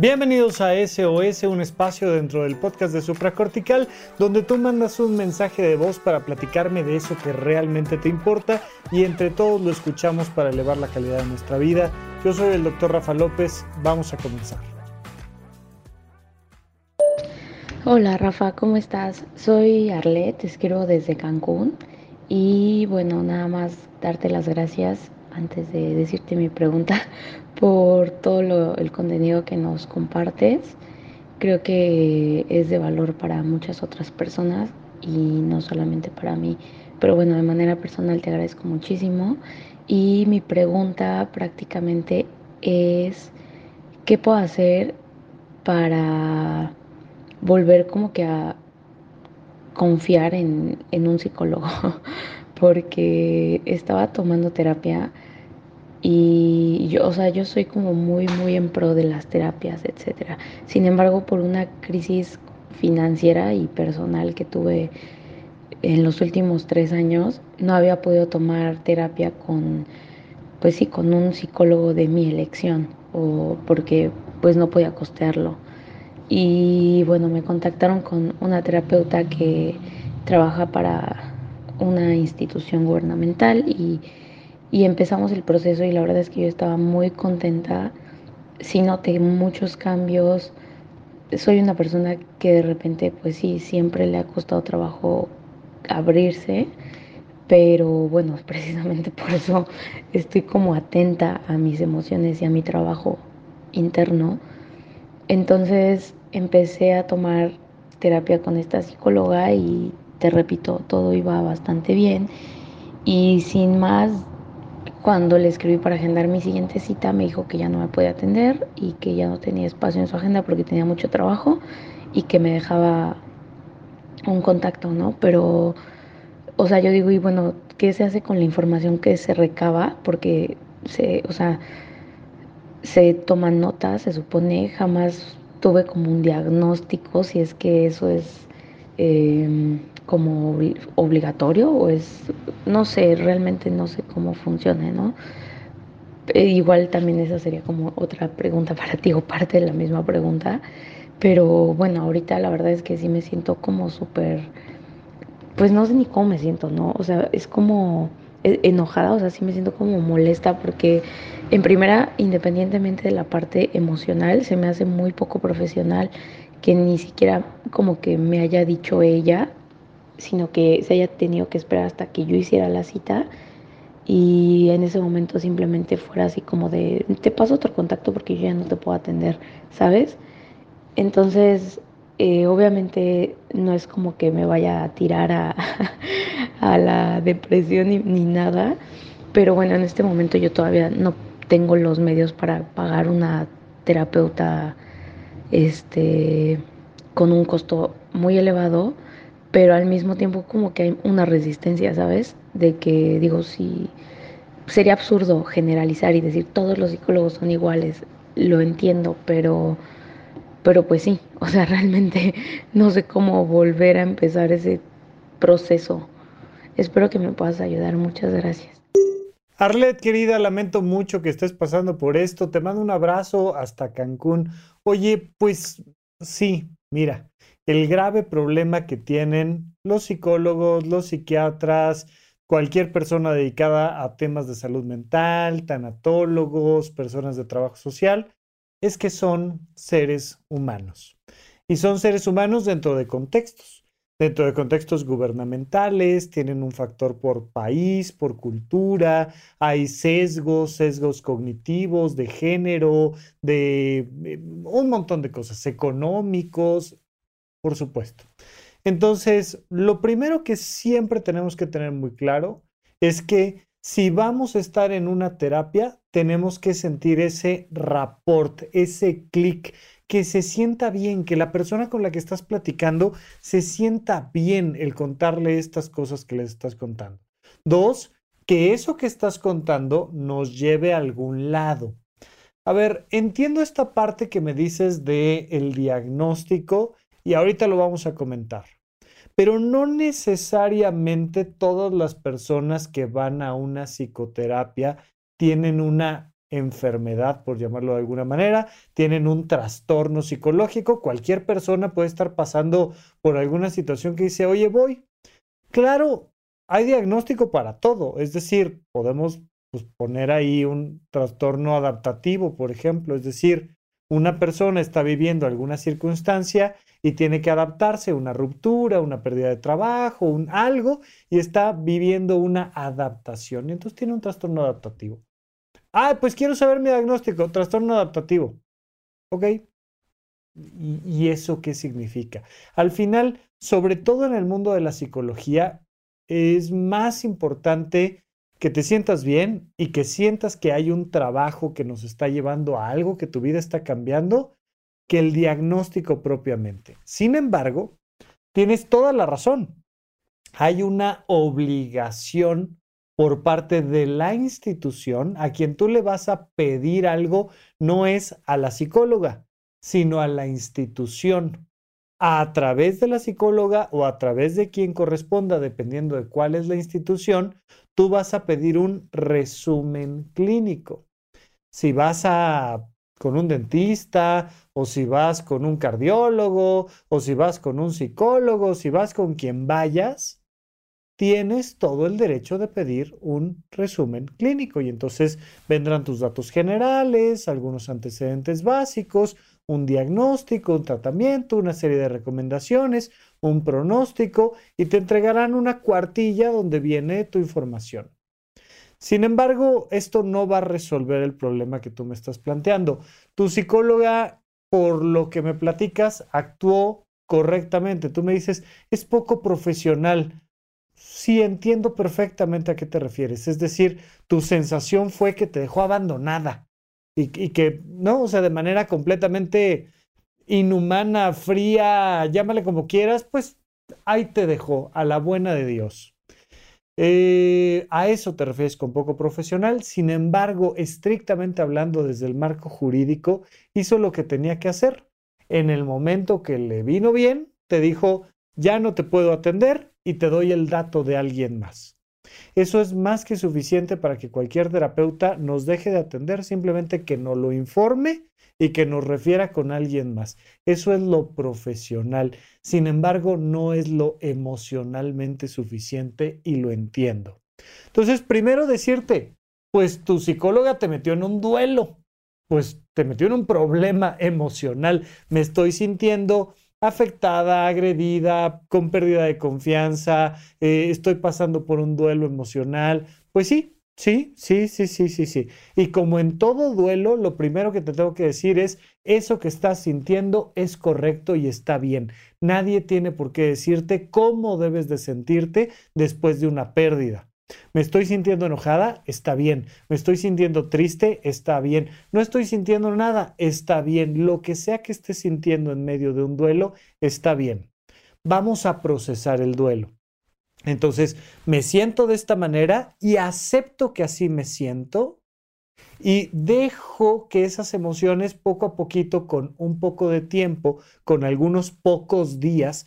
Bienvenidos a SOS, un espacio dentro del podcast de Supracortical, donde tú mandas un mensaje de voz para platicarme de eso que realmente te importa y entre todos lo escuchamos para elevar la calidad de nuestra vida. Yo soy el doctor Rafa López, vamos a comenzar. Hola Rafa, ¿cómo estás? Soy Arlet, te escribo desde Cancún y bueno, nada más darte las gracias antes de decirte mi pregunta por todo el contenido que nos compartes. Creo que es de valor para muchas otras personas y no solamente para mí. Pero bueno, de manera personal te agradezco muchísimo. Y mi pregunta prácticamente es, ¿qué puedo hacer para volver como que a confiar en, en un psicólogo? Porque estaba tomando terapia y yo, o sea, yo soy como muy, muy en pro de las terapias, etcétera. Sin embargo, por una crisis financiera y personal que tuve en los últimos tres años, no había podido tomar terapia con, pues sí, con un psicólogo de mi elección, o porque pues no podía costearlo. Y bueno, me contactaron con una terapeuta que trabaja para una institución gubernamental y y empezamos el proceso y la verdad es que yo estaba muy contenta. Sí noté muchos cambios. Soy una persona que de repente, pues sí, siempre le ha costado trabajo abrirse, pero bueno, precisamente por eso estoy como atenta a mis emociones y a mi trabajo interno. Entonces empecé a tomar terapia con esta psicóloga y te repito, todo iba bastante bien. Y sin más cuando le escribí para agendar mi siguiente cita, me dijo que ya no me podía atender y que ya no tenía espacio en su agenda porque tenía mucho trabajo y que me dejaba un contacto, ¿no? Pero, o sea, yo digo, y bueno, ¿qué se hace con la información que se recaba? Porque se, o sea, se toman notas, se supone, jamás tuve como un diagnóstico, si es que eso es eh, como obligatorio o es, no sé, realmente no sé cómo funciona, ¿no? E igual también esa sería como otra pregunta para ti o parte de la misma pregunta, pero bueno, ahorita la verdad es que sí me siento como súper, pues no sé ni cómo me siento, ¿no? O sea, es como e, enojada, o sea, sí me siento como molesta porque en primera, independientemente de la parte emocional, se me hace muy poco profesional que ni siquiera como que me haya dicho ella sino que se haya tenido que esperar hasta que yo hiciera la cita y en ese momento simplemente fuera así como de, te paso otro contacto porque yo ya no te puedo atender, ¿sabes? Entonces, eh, obviamente no es como que me vaya a tirar a, a la depresión ni, ni, nada, pero bueno, en este momento yo todavía no tengo los medios para pagar una terapeuta este, con un costo muy elevado pero al mismo tiempo como que hay una resistencia, ¿sabes? De que digo, sí, sería absurdo generalizar y decir todos los psicólogos son iguales, lo entiendo, pero, pero pues sí, o sea, realmente no sé cómo volver a empezar ese proceso. Espero que me puedas ayudar, muchas gracias. Arlet, querida, lamento mucho que estés pasando por esto. Te mando un abrazo hasta Cancún. Oye, pues sí, mira, el grave problema que tienen los psicólogos, los psiquiatras, cualquier persona dedicada a temas de salud mental, tanatólogos, personas de trabajo social, es que son seres humanos. Y son seres humanos dentro de contextos, dentro de contextos gubernamentales, tienen un factor por país, por cultura, hay sesgos, sesgos cognitivos, de género, de eh, un montón de cosas, económicos, por supuesto. Entonces, lo primero que siempre tenemos que tener muy claro es que si vamos a estar en una terapia, tenemos que sentir ese rapport, ese clic, que se sienta bien, que la persona con la que estás platicando se sienta bien el contarle estas cosas que les estás contando. Dos, que eso que estás contando nos lleve a algún lado. A ver, entiendo esta parte que me dices de el diagnóstico y ahorita lo vamos a comentar. Pero no necesariamente todas las personas que van a una psicoterapia tienen una enfermedad, por llamarlo de alguna manera, tienen un trastorno psicológico. Cualquier persona puede estar pasando por alguna situación que dice, oye, voy. Claro, hay diagnóstico para todo, es decir, podemos pues, poner ahí un trastorno adaptativo, por ejemplo, es decir, una persona está viviendo alguna circunstancia y tiene que adaptarse, una ruptura, una pérdida de trabajo, un algo, y está viviendo una adaptación. Entonces tiene un trastorno adaptativo. Ah, pues quiero saber mi diagnóstico, trastorno adaptativo. ¿Ok? ¿Y, ¿Y, eso qué significa? Al final, sobre todo en el mundo de la psicología, es más importante que te sientas bien y que sientas que hay un trabajo que nos está llevando a algo, que tu vida está cambiando, que el diagnóstico propiamente. Sin embargo, tienes toda la razón. Hay una obligación por parte de la institución a quien tú le vas a pedir algo, no es a la psicóloga, sino a la institución. A través de la psicóloga o a través de quien corresponda, dependiendo de cuál es la institución, tú vas a pedir un resumen clínico. Si vas con un dentista, o si vas con un cardiólogo, o si vas con un psicólogo, si vas con quien vayas, tienes todo el derecho de pedir un resumen clínico y entonces vendrán tus datos generales, algunos antecedentes básicos, un diagnóstico, un tratamiento, una serie de recomendaciones, un pronóstico y te entregarán una cuartilla donde viene tu información. Sin embargo, esto no va a resolver el problema que tú me estás planteando. Tu psicóloga, por lo que me platicas, actuó correctamente. Tú me dices, es poco profesional. Sí, entiendo perfectamente a qué te refieres. Es decir, tu sensación fue que te dejó abandonada y, que, ¿no? O sea, de manera completamente inhumana, fría, llámale como quieras, pues ahí te dejó, a la buena de Dios. Eh, a eso te refieres con poco profesional, sin embargo, estrictamente hablando desde el marco jurídico, hizo lo que tenía que hacer. En el momento que le vino bien, te dijo, ya no te puedo atender y te doy el dato de alguien más. Eso es más que suficiente para que cualquier terapeuta nos deje de atender, simplemente que nos lo informe y que nos refiera con alguien más. Eso es lo profesional. Sin embargo, no es lo emocionalmente suficiente y lo entiendo. Entonces, primero decirte, pues tu psicóloga te metió en un duelo, pues te metió en un problema emocional. Me estoy sintiendo afectada, agredida, con pérdida de confianza, eh, estoy pasando por un duelo emocional. Pues sí, Sí, sí, sí, sí, sí, sí. Y como en todo duelo, lo primero que te tengo que decir es, eso que estás sintiendo es correcto y está bien. Nadie tiene por qué decirte cómo debes de sentirte después de una pérdida. Me estoy sintiendo enojada, está bien. Me estoy sintiendo triste, está bien. No estoy sintiendo nada, está bien. Lo que sea que estés sintiendo en medio de un duelo, está bien. Vamos a procesar el duelo. Entonces, me siento de esta manera y acepto que así me siento y dejo que esas emociones poco a poquito, con un poco de tiempo, con algunos pocos días,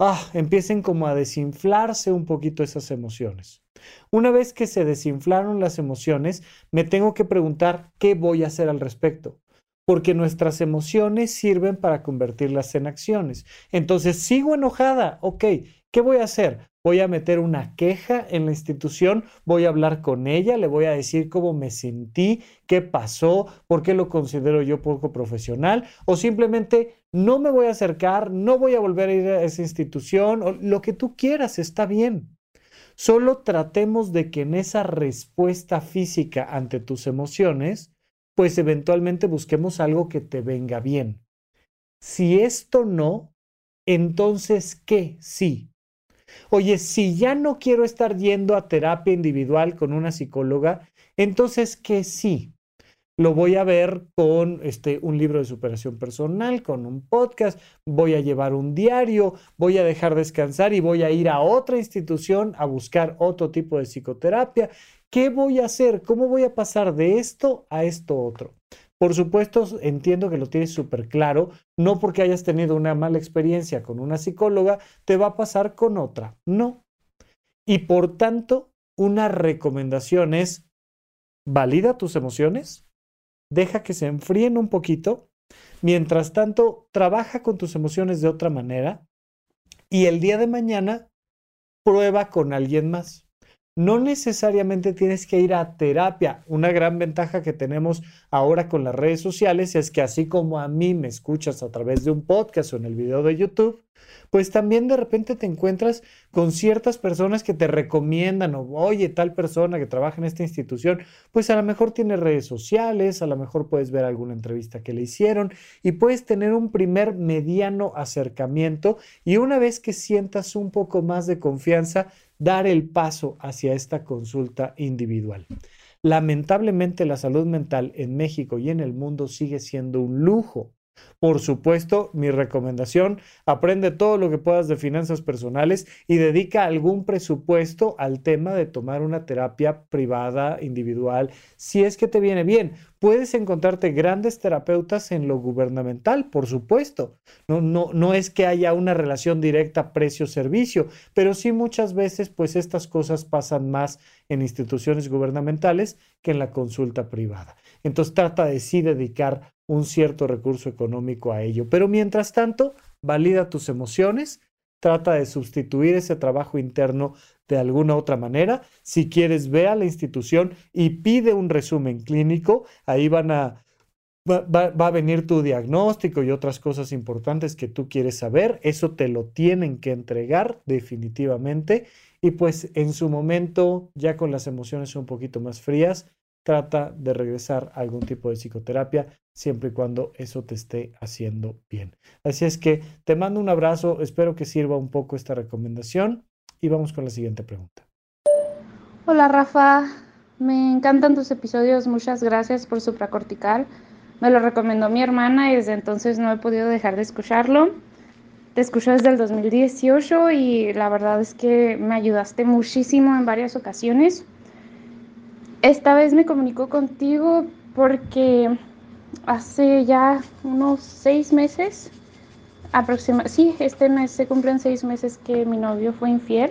ah, empiecen como a desinflarse un poquito esas emociones. Una vez que se desinflaron las emociones, me tengo que preguntar qué voy a hacer al respecto porque nuestras emociones sirven para convertirlas en acciones. Entonces, sigo enojada, ok, ¿qué voy a hacer? Voy a meter una queja en la institución, voy a hablar con ella, le voy a decir cómo me sentí, qué pasó, por qué lo considero yo poco profesional, o simplemente no me voy a acercar, no voy a volver a ir a esa institución, o lo que tú quieras, está bien. Solo tratemos de que en esa respuesta física ante tus emociones, pues eventualmente busquemos algo que te venga bien. Si esto no, entonces, ¿qué? Sí, Oye, si ya no quiero estar yendo a terapia individual con una psicóloga, entonces que sí. Lo voy a ver con este, un libro de superación personal, con un podcast, voy a llevar un diario, voy a dejar descansar y voy a ir a otra institución a buscar otro tipo de psicoterapia. ¿Qué voy a hacer? ¿Cómo voy a pasar de esto a esto otro? Por supuesto, entiendo que lo tienes súper claro, no porque hayas tenido una mala experiencia con una psicóloga, te va a pasar con otra, no. Y por tanto, una recomendación es, valida tus emociones, deja que se enfríen un poquito. Mientras tanto, trabaja con tus emociones de otra manera y el día de mañana prueba con alguien más no necesariamente tienes que ir a terapia. Una gran ventaja que tenemos ahora con las redes sociales es que así como a mí me escuchas a través de un podcast o en el video de YouTube, pues también de repente te encuentras con ciertas personas que te recomiendan o oye, tal persona que trabaja en esta institución, pues a lo mejor tiene redes sociales, a lo mejor puedes ver alguna entrevista que le hicieron y puedes tener un primer mediano acercamiento y una vez que sientas un poco más de confianza, dar el paso hacia esta consulta individual. Lamentablemente la salud mental en México y en el mundo sigue siendo un lujo. Por supuesto, mi recomendación, aprende todo lo que puedas de finanzas personales y dedica algún presupuesto al tema de tomar una terapia privada, individual, si es que te viene bien. Puedes encontrarte grandes terapeutas en lo gubernamental, por supuesto. No, no, no es que haya una relación directa precio-servicio, pero sí muchas veces pues estas cosas pasan más en instituciones gubernamentales que en la consulta privada. Entonces trata de sí dedicar un cierto recurso económico a ello. Pero mientras tanto, valida tus emociones, trata de sustituir ese trabajo interno de alguna otra manera. Si quieres, ve a la institución y pide un resumen clínico. Ahí van a, va, va, a venir tu diagnóstico y otras cosas importantes que tú quieres saber. Eso te lo tienen que entregar definitivamente. Y pues en su momento, ya con las emociones un poquito más frías, trata de regresar a algún tipo de psicoterapia siempre y cuando eso te esté haciendo bien. Así es que te mando un abrazo, espero que sirva un poco esta recomendación y vamos con la siguiente pregunta. Hola Rafa, me encantan tus episodios, muchas gracias por supracortical. Me lo recomendó mi hermana y desde entonces no he podido dejar de escucharlo. Te escucho desde el 2018 y la verdad es que me ayudaste muchísimo en varias ocasiones. Esta vez me comunico contigo porque hace ya unos seis meses, aproximadamente, sí, este mes se cumplen seis meses que mi novio fue infiel.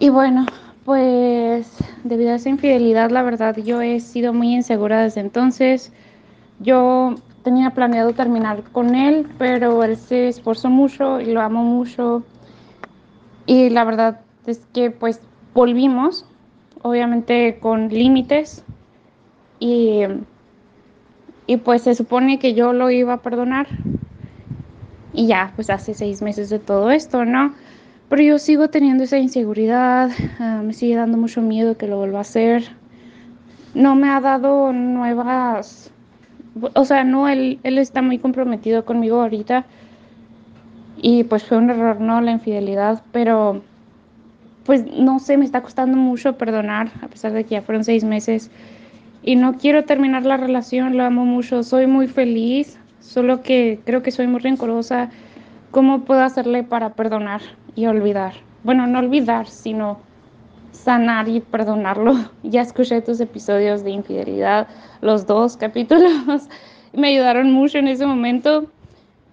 Y bueno, pues debido a esa infidelidad, la verdad, yo he sido muy insegura desde entonces. Yo tenía planeado terminar con él, pero él se esforzó mucho y lo amo mucho. Y la verdad es que pues volvimos obviamente con límites y, y pues se supone que yo lo iba a perdonar y ya pues hace seis meses de todo esto, ¿no? Pero yo sigo teniendo esa inseguridad, ah, me sigue dando mucho miedo que lo vuelva a hacer. No me ha dado nuevas, o sea, no, él, él está muy comprometido conmigo ahorita y pues fue un error, ¿no? La infidelidad, pero pues no sé, me está costando mucho perdonar, a pesar de que ya fueron seis meses. Y no quiero terminar la relación, lo amo mucho, soy muy feliz, solo que creo que soy muy rencorosa. ¿Cómo puedo hacerle para perdonar y olvidar? Bueno, no olvidar, sino sanar y perdonarlo. Ya escuché tus episodios de infidelidad, los dos capítulos, me ayudaron mucho en ese momento,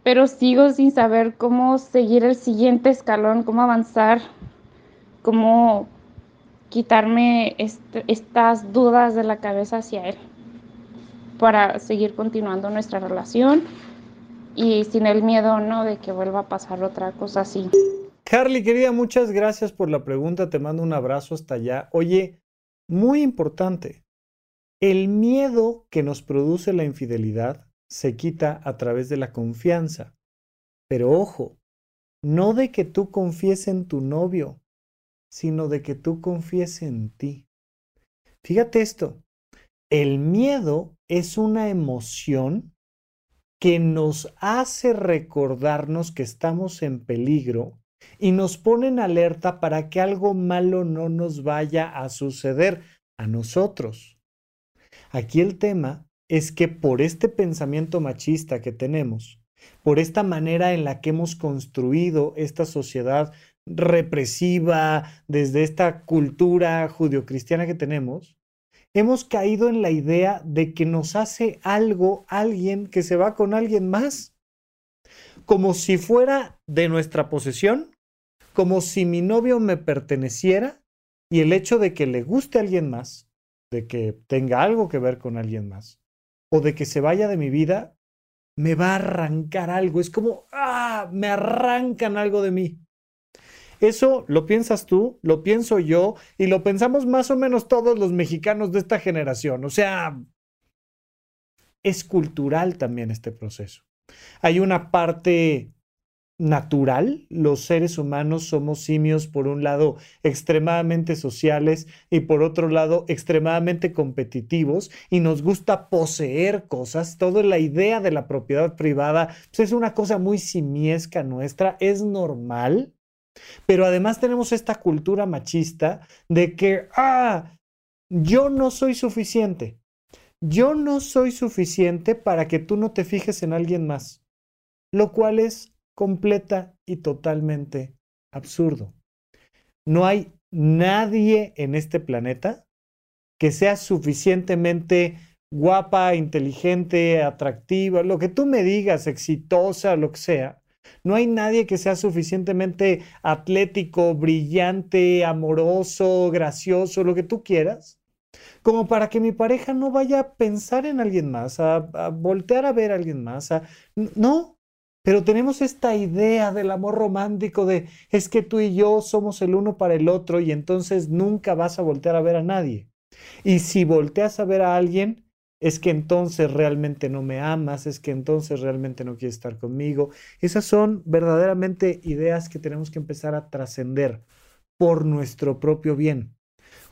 pero sigo sin saber cómo seguir el siguiente escalón, cómo avanzar cómo quitarme estas dudas de la cabeza hacia él para seguir continuando nuestra relación y sin el miedo, ¿no? De que vuelva a pasar otra cosa así. Carly, querida, muchas gracias por la pregunta. Te mando un abrazo hasta allá. Oye, muy importante, el miedo que nos produce la infidelidad se quita a través de la confianza. Pero ojo, no de que tú confíes en tu novio, sino de que tú confíes en ti. Fíjate esto, el miedo es una emoción que nos hace recordarnos que estamos en peligro y nos pone en alerta para que algo malo no nos vaya a suceder a nosotros. Aquí el tema es que por este pensamiento machista que tenemos, por esta manera en la que hemos construido esta sociedad represiva, desde esta cultura judio-cristiana que tenemos, hemos caído en la idea de que nos hace algo alguien que se va con alguien más, como si fuera de nuestra posesión, como si mi novio me perteneciera y el hecho de que le guste a alguien más, de que tenga algo que ver con alguien más, o de que se vaya de mi vida, me va a arrancar algo. Es como, ah, me arrancan algo de mí. Eso lo piensas tú, lo pienso yo y lo pensamos más o menos todos los mexicanos de esta generación. O sea, es cultural también este proceso. Hay una parte natural. Los seres humanos somos simios, por un lado, extremadamente sociales y por otro lado, extremadamente competitivos y nos gusta poseer cosas. Toda la idea de la propiedad privada pues, es una cosa muy simiesca nuestra, es normal. Pero además tenemos esta cultura machista de que, ah, yo no soy suficiente. Yo no soy suficiente para que tú no te fijes en alguien más, lo cual es completa y totalmente absurdo. No hay nadie en este planeta que sea suficientemente guapa, inteligente, atractiva, lo que tú me digas, exitosa, lo que sea. No hay nadie que sea suficientemente atlético, brillante, amoroso, gracioso, lo que tú quieras, como para que mi pareja no vaya a pensar en alguien más, a, voltear a ver a alguien más. No, pero tenemos esta idea del amor romántico de es que tú y yo somos el uno para el otro y entonces nunca vas a voltear a ver a nadie. Y si volteas a ver a alguien, es que entonces realmente no me amas, es que entonces realmente no quieres estar conmigo. Esas son verdaderamente ideas que tenemos que empezar a trascender por nuestro propio bien.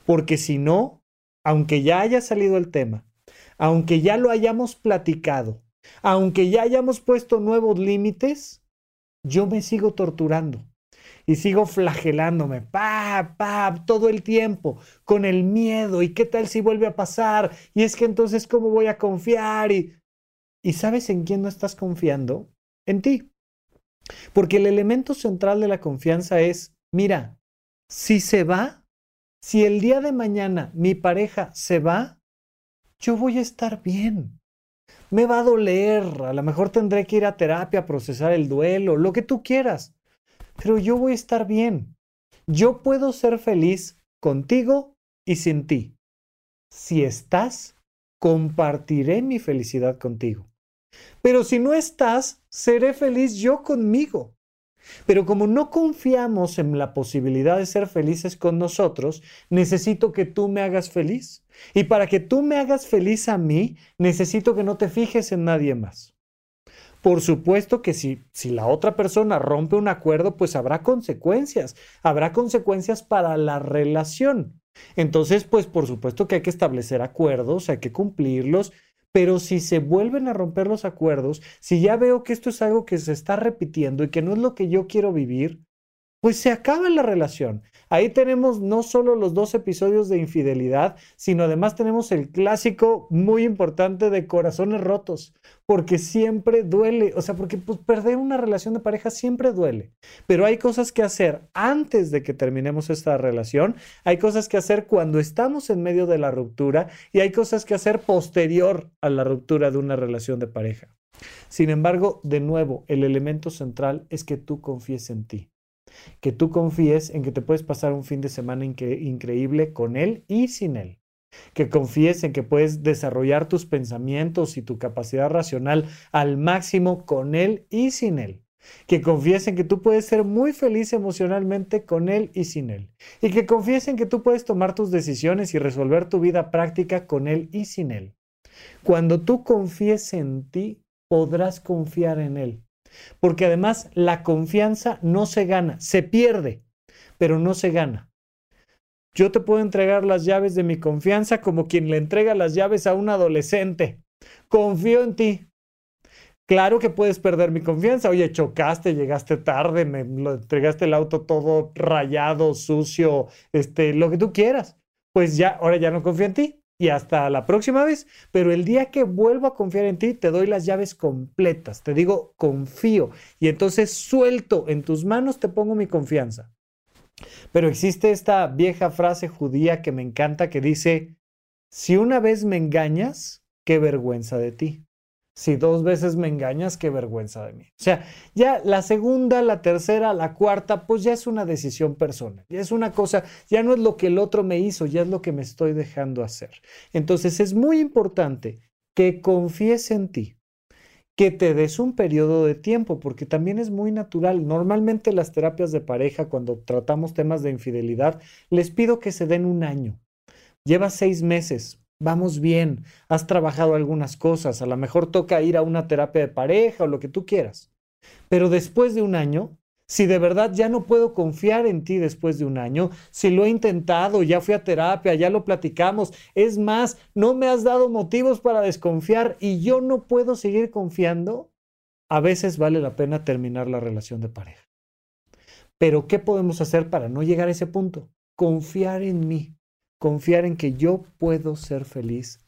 Porque si no, aunque ya haya salido el tema, aunque ya lo hayamos platicado, aunque ya hayamos puesto nuevos límites, yo me sigo torturando y sigo flagelándome, pa, pa, todo el tiempo, con el miedo. ¿Y qué tal si vuelve a pasar? Y es que entonces, ¿cómo voy a confiar? Y, ¿Y sabes en quién no estás confiando? En ti. Porque el elemento central de la confianza es, mira, si se va, si el día de mañana mi pareja se va, yo voy a estar bien me va a doler, a lo mejor tendré que ir a terapia procesar el duelo, lo que tú quieras, pero yo voy a estar bien. Yo puedo ser feliz contigo y sin ti. Si estás, compartiré mi felicidad contigo. Pero si no estás, seré feliz yo conmigo. Pero como no confiamos en la posibilidad de ser felices con nosotros, necesito que tú me hagas feliz. Y para que tú me hagas feliz a mí, necesito que no te fijes en nadie más. Por supuesto que si, si la otra persona rompe un acuerdo, pues habrá consecuencias. Habrá consecuencias para la relación. Entonces, pues por supuesto que hay que establecer acuerdos, hay que cumplirlos pero si se vuelven a romper los acuerdos, si ya veo que esto es algo que se está repitiendo y que no es lo que yo quiero vivir, pues se acaba la relación. Ahí tenemos no solo los dos episodios de infidelidad, sino además tenemos el clásico muy importante de corazones rotos, porque siempre duele, o sea, porque pues, perder una relación de pareja siempre duele, pero hay cosas que hacer antes de que terminemos esta relación, hay cosas que hacer cuando estamos en medio de la ruptura y hay cosas que hacer posterior a la ruptura de una relación de pareja. Sin embargo, de nuevo, el elemento central es que tú confíes en ti que tú confíes en que te puedes pasar un fin de semana increíble con él y sin él. Que confíes en que puedes desarrollar tus pensamientos y tu capacidad racional al máximo con él y sin él. Que confíes en que tú puedes ser muy feliz emocionalmente con él y sin él. Y que confíes en que tú puedes tomar tus decisiones y resolver tu vida práctica con él y sin él. Cuando tú confíes en ti, podrás confiar en él. Porque además la confianza no se gana, se pierde, pero no se gana. Yo te puedo entregar las llaves de mi confianza como quien le entrega las llaves a un adolescente. Confío en ti. Claro que puedes perder mi confianza. Oye, chocaste, llegaste tarde, me entregaste el auto todo rayado, sucio, este, lo que tú quieras. Pues ya, ahora ya no confío en ti y hasta la próxima vez. Pero el día que vuelvo a confiar en ti, te doy las llaves completas. Te digo, confío. Y entonces suelto en tus manos, te pongo mi confianza. Pero existe esta vieja frase judía que me encanta que dice, si una vez me engañas, qué vergüenza de ti. Si dos veces me engañas, qué vergüenza de mí. O sea, ya la segunda, la tercera, la cuarta, pues ya es una decisión personal. Ya es una cosa, ya no es lo que el otro me hizo, ya es lo que me estoy dejando hacer. Entonces es muy importante que confíes en ti, que te des un periodo de tiempo, porque también es muy natural. Normalmente las terapias de pareja, cuando tratamos temas de infidelidad, les pido que se den un año. Lleva seis meses, vamos bien, has trabajado algunas cosas, a lo mejor toca ir a una terapia de pareja o lo que tú quieras. Pero después de un año, si de verdad ya no puedo confiar en ti después de un año, si lo he intentado, ya fui a terapia, ya lo platicamos, es más, no me has dado motivos para desconfiar y yo no puedo seguir confiando, a veces vale la pena terminar la relación de pareja. Pero ¿qué podemos hacer para no llegar a ese punto? Confiar en mí, confiar en que yo puedo ser feliz,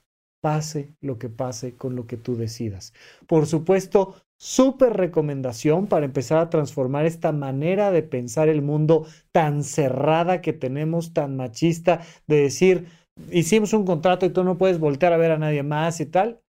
pase lo que pase con lo que tú decidas. Por supuesto, súper recomendación para empezar a transformar esta manera de pensar el mundo tan cerrada que tenemos, tan machista, de decir, hicimos un contrato y tú no puedes voltear a ver a nadie más y tal.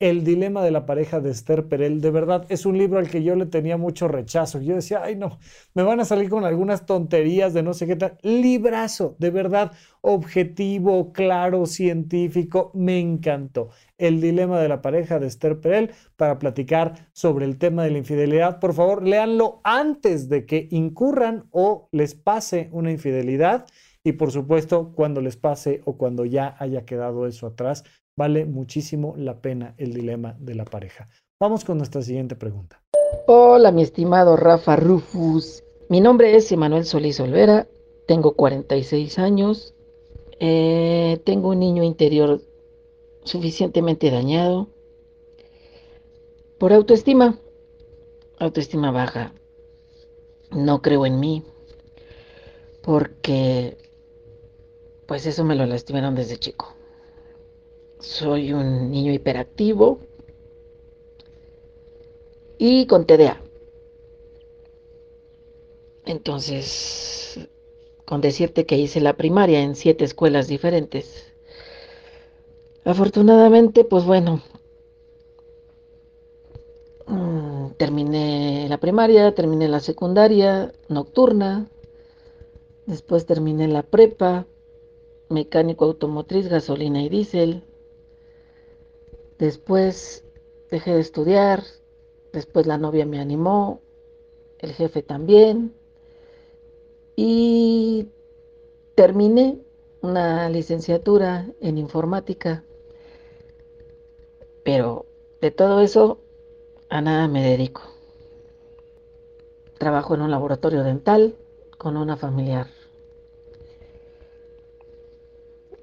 El dilema de la pareja de Esther Perel, de verdad, es un libro al que yo le tenía mucho rechazo. Yo decía, ay no, me van a salir con algunas tonterías de no sé qué tal. Librazo, de verdad, objetivo, claro, científico, me encantó. El dilema de la pareja de Esther Perel para platicar sobre el tema de la infidelidad. Por favor, léanlo antes de que incurran o les pase una infidelidad. Y por supuesto, cuando les pase o cuando ya haya quedado eso atrás, Vale muchísimo la pena el dilema de la pareja. Vamos con nuestra siguiente pregunta. Hola, mi estimado Rafa Rufus. Mi nombre es Emanuel Solís Olvera, tengo 46 años, eh, tengo un niño interior suficientemente dañado por autoestima, autoestima baja. No creo en mí porque pues eso me lo lastimaron desde chico. Soy un niño hiperactivo y con TDA. Entonces, con decirte que hice la primaria en siete escuelas diferentes. Afortunadamente, pues bueno, mm, terminé la primaria, terminé la secundaria nocturna, después terminé la prepa, mecánico automotriz, gasolina y diésel, Después dejé de estudiar, después la novia me animó, el jefe también, y terminé una licenciatura en informática. Pero de todo eso a nada me dedico. Trabajo en un laboratorio dental con una familiar.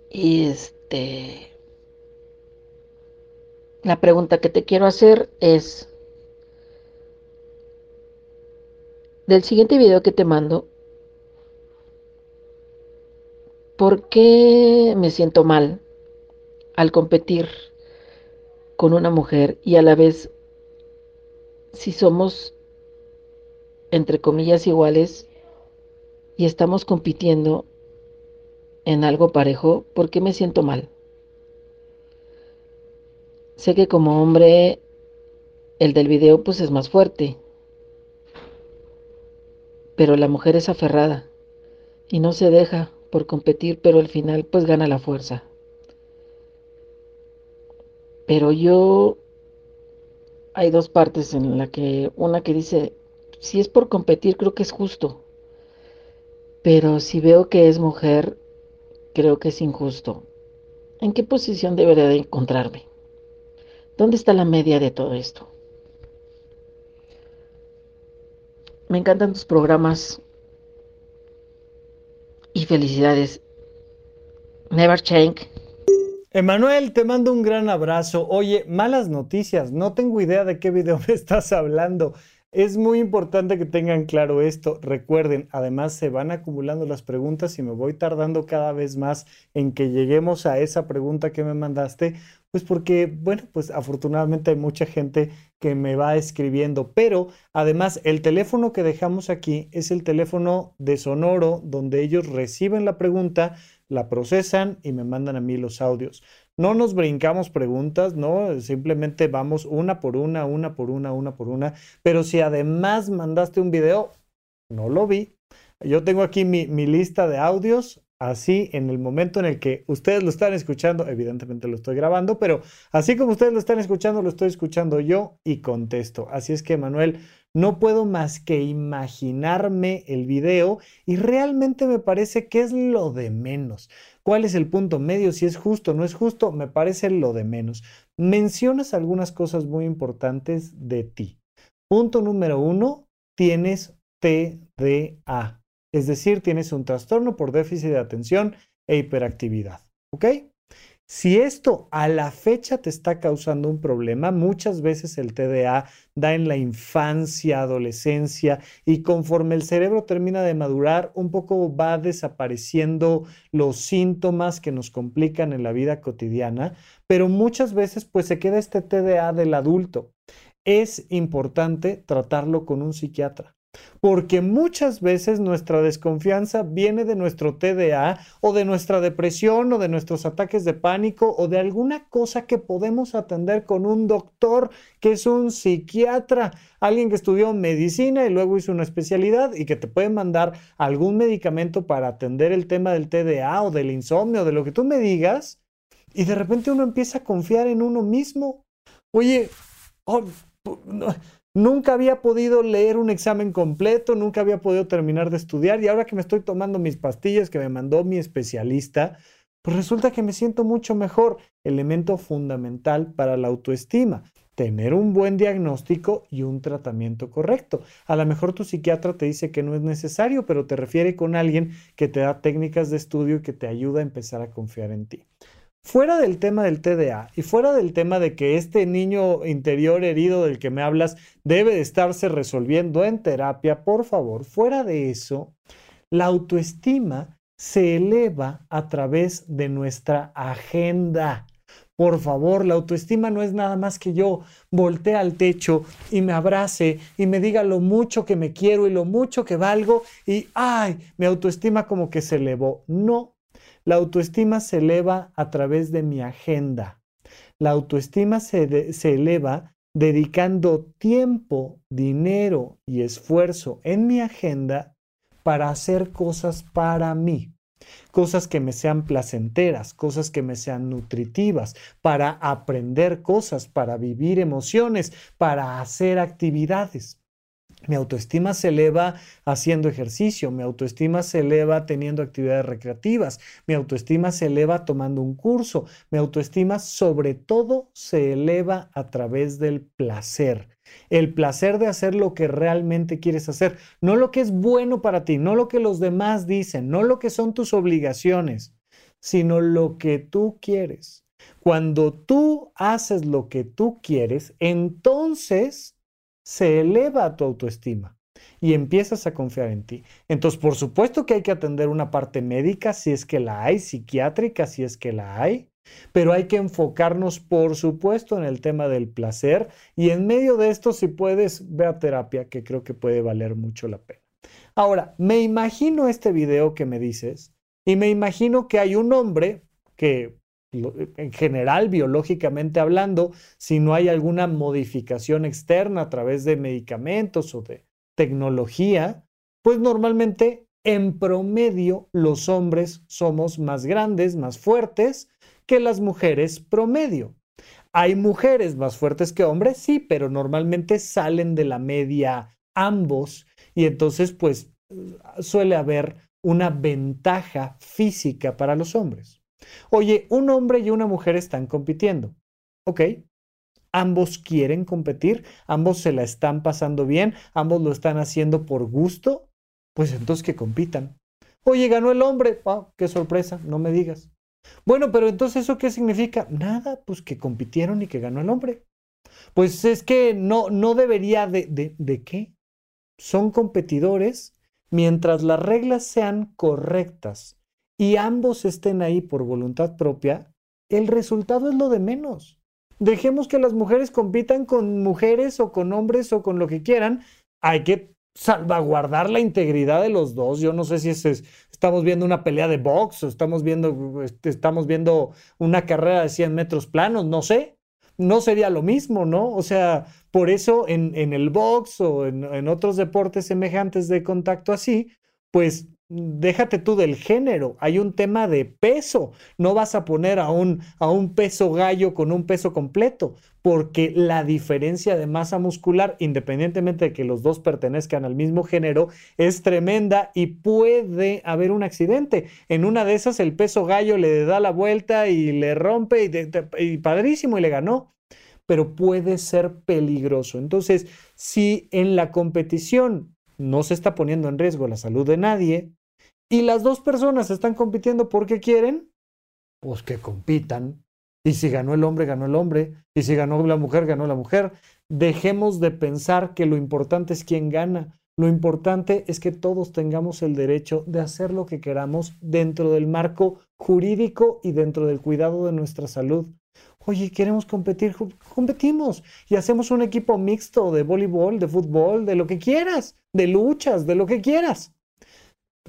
Y este la pregunta que te quiero hacer es, del siguiente video que te mando, ¿por qué me siento mal al competir con una mujer y a la vez, si somos, entre comillas, iguales y estamos compitiendo en algo parejo, ¿por qué me siento mal? Sé que como hombre el del video pues es más fuerte, pero la mujer es aferrada y no se deja por competir, pero al final pues gana la fuerza. Pero yo hay dos partes en la que una que dice, si es por competir creo que es justo, pero si veo que es mujer, creo que es injusto. ¿En qué posición debería de encontrarme? ¿Dónde está la media de todo esto? Me encantan tus programas y felicidades. Never change. Emanuel, te mando un gran abrazo. Oye, malas noticias. No tengo idea de qué video me estás hablando. Es muy importante que tengan claro esto. Recuerden, además se van acumulando las preguntas y me voy tardando cada vez más en que lleguemos a esa pregunta que me mandaste, pues porque, bueno, pues afortunadamente hay mucha gente que me va escribiendo, pero además el teléfono que dejamos aquí es el teléfono de Sonoro donde ellos reciben la pregunta, la procesan y me mandan a mí los audios. No nos brincamos preguntas, no, simplemente vamos una por una, una por una, una por una. Pero si además mandaste un video, no lo vi. Yo tengo aquí mi, mi lista de audios, así en el momento en el que ustedes lo están escuchando, evidentemente lo estoy grabando, pero así como ustedes lo están escuchando, lo estoy escuchando yo y contesto. Así es que, Manuel, no puedo más que imaginarme el video y realmente me parece que es lo de menos. ¿Cuál es el punto medio? Si es justo o no es justo, me parece lo de menos. Mencionas algunas cosas muy importantes de ti. Punto número uno, tienes TDA, es decir, tienes un trastorno por déficit de atención e hiperactividad. ¿Ok? Si esto a la fecha te está causando un problema, muchas veces el TDA da en la infancia, adolescencia y conforme el cerebro termina de madurar, un poco va desapareciendo los síntomas que nos complican en la vida cotidiana, pero muchas veces pues se queda este TDA del adulto. Es importante tratarlo con un psiquiatra. Porque muchas veces nuestra desconfianza viene de nuestro TDA o de nuestra depresión o de nuestros ataques de pánico o de alguna cosa que podemos atender con un doctor que es un psiquiatra, alguien que estudió medicina y luego hizo una especialidad y que te puede mandar algún medicamento para atender el tema del TDA o del insomnio, de lo que tú me digas. Y de repente uno empieza a confiar en uno mismo. Oye, oh, Nunca había podido leer un examen completo, nunca había podido terminar de estudiar y ahora que me estoy tomando mis pastillas que me mandó mi especialista, pues resulta que me siento mucho mejor. Elemento fundamental para la autoestima, tener un buen diagnóstico y un tratamiento correcto. A lo mejor tu psiquiatra te dice que no es necesario, pero te refiere con alguien que te da técnicas de estudio y que te ayuda a empezar a confiar en ti. Fuera del tema del TDA y fuera del tema de que este niño interior herido del que me hablas debe de estarse resolviendo en terapia, por favor, fuera de eso, la autoestima se eleva a través de nuestra agenda. Por favor, la autoestima no es nada más que yo voltee al techo y me abrace y me diga lo mucho que me quiero y lo mucho que valgo y, ay, mi autoestima como que se elevó. No, la autoestima se eleva a través de mi agenda. La autoestima se, se eleva dedicando tiempo, dinero y esfuerzo en mi agenda para hacer cosas para mí. Cosas que me sean placenteras, cosas que me sean nutritivas, para aprender cosas, para vivir emociones, para hacer actividades. Mi autoestima se eleva haciendo ejercicio, mi autoestima se eleva teniendo actividades recreativas, mi autoestima se eleva tomando un curso, mi autoestima sobre todo se eleva a través del placer. El placer de hacer lo que realmente quieres hacer, no lo que es bueno para ti, no lo que los demás dicen, no lo que son tus obligaciones, sino lo que tú quieres. Cuando tú haces lo que tú quieres, entonces se eleva tu autoestima y empiezas a confiar en ti. Entonces, por supuesto que hay que atender una parte médica si es que la hay, psiquiátrica si es que la hay, pero hay que enfocarnos, por supuesto, en el tema del placer y en medio de esto, si puedes, ve terapia, que creo que puede valer mucho la pena. Ahora, me imagino este video que me dices y me imagino que hay un hombre que en general, biológicamente hablando, si no hay alguna modificación externa a través de medicamentos o de tecnología, pues normalmente en promedio los hombres somos más grandes, más fuertes que las mujeres promedio. Hay mujeres más fuertes que hombres, sí, pero normalmente salen de la media ambos y entonces pues suele haber una ventaja física para los hombres. Oye, un hombre y una mujer están compitiendo. Ok, ambos quieren competir, ambos se la están pasando bien, ambos lo están haciendo por gusto, pues entonces que compitan. Oye, ganó el hombre, wow, qué sorpresa, no me digas. Bueno, pero entonces eso qué significa? Nada, pues que compitieron y que ganó el hombre. Pues es que no, no debería de, de, ¿de qué? Son competidores mientras las reglas sean correctas y ambos estén ahí por voluntad propia, el resultado es lo de menos. Dejemos que las mujeres compitan con mujeres o con hombres o con lo que quieran. Hay que salvaguardar la integridad de los dos. Yo no sé si es, estamos viendo una pelea de box o estamos viendo, este, estamos viendo una carrera de 100 metros planos, no sé. No sería lo mismo, ¿no? O sea, por eso en, en el box o en, en otros deportes semejantes de contacto así, pues déjate tú del género, hay un tema de peso. No vas a poner a un, a un peso gallo con un peso completo, porque la diferencia de masa muscular, independientemente de que los dos pertenezcan al mismo género, es tremenda y puede haber un accidente. En una de esas el peso gallo le da la vuelta y le rompe y, y padrísimo y le ganó pero puede ser peligroso. Entonces, si en la competición no se está poniendo en riesgo la salud de nadie y las dos personas están compitiendo porque quieren, pues que compitan. Y si ganó el hombre, ganó el hombre. Y si ganó la mujer, ganó la mujer. Dejemos de pensar que lo importante es quién gana. Lo importante es que todos tengamos el derecho de hacer lo que queramos dentro del marco jurídico y dentro del cuidado de nuestra salud. Oye, queremos competir, competimos y hacemos un equipo mixto de voleibol, de fútbol, de lo que quieras, de luchas, de lo que quieras.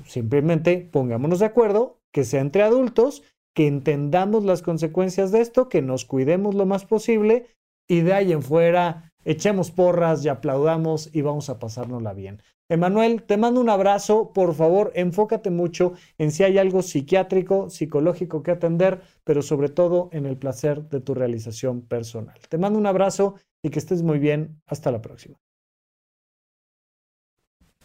Simplemente pongámonos de acuerdo, que sea entre adultos, que entendamos las consecuencias de esto, que nos cuidemos lo más posible y de ahí en fuera echemos porras y aplaudamos y vamos a pasárnosla bien. Emanuel, te mando un abrazo. Por favor, enfócate mucho en si hay algo psiquiátrico, psicológico que atender, pero sobre todo en el placer de tu realización personal. Te mando un abrazo y que estés muy bien. Hasta la próxima.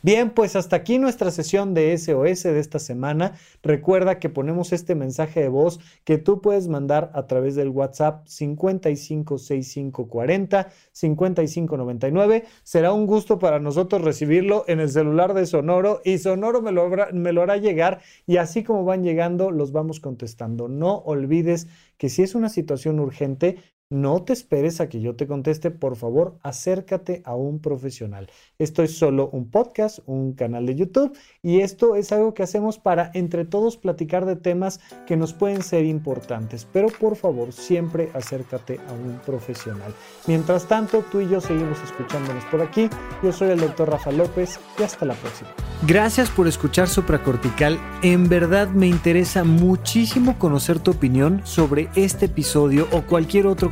Bien, pues hasta aquí nuestra sesión de SOS de esta semana. Recuerda que ponemos este mensaje de voz que tú puedes mandar a través del WhatsApp 556540 5599. Será un gusto para nosotros recibirlo en el celular de Sonoro y Sonoro me lo, me lo hará llegar y así como van llegando los vamos contestando. No olvides que si es una situación urgente, no te esperes a que yo te conteste, por favor, acércate a un profesional. Esto es solo un podcast, un canal de YouTube y esto es algo que hacemos para entre todos platicar de temas que nos pueden ser importantes, pero por favor, siempre acércate a un profesional. Mientras tanto, tú y yo seguimos escuchándonos por aquí. Yo soy el doctor Rafa López y hasta la próxima. Gracias por escuchar Supracortical. En verdad me interesa muchísimo conocer tu opinión sobre este episodio o cualquier otro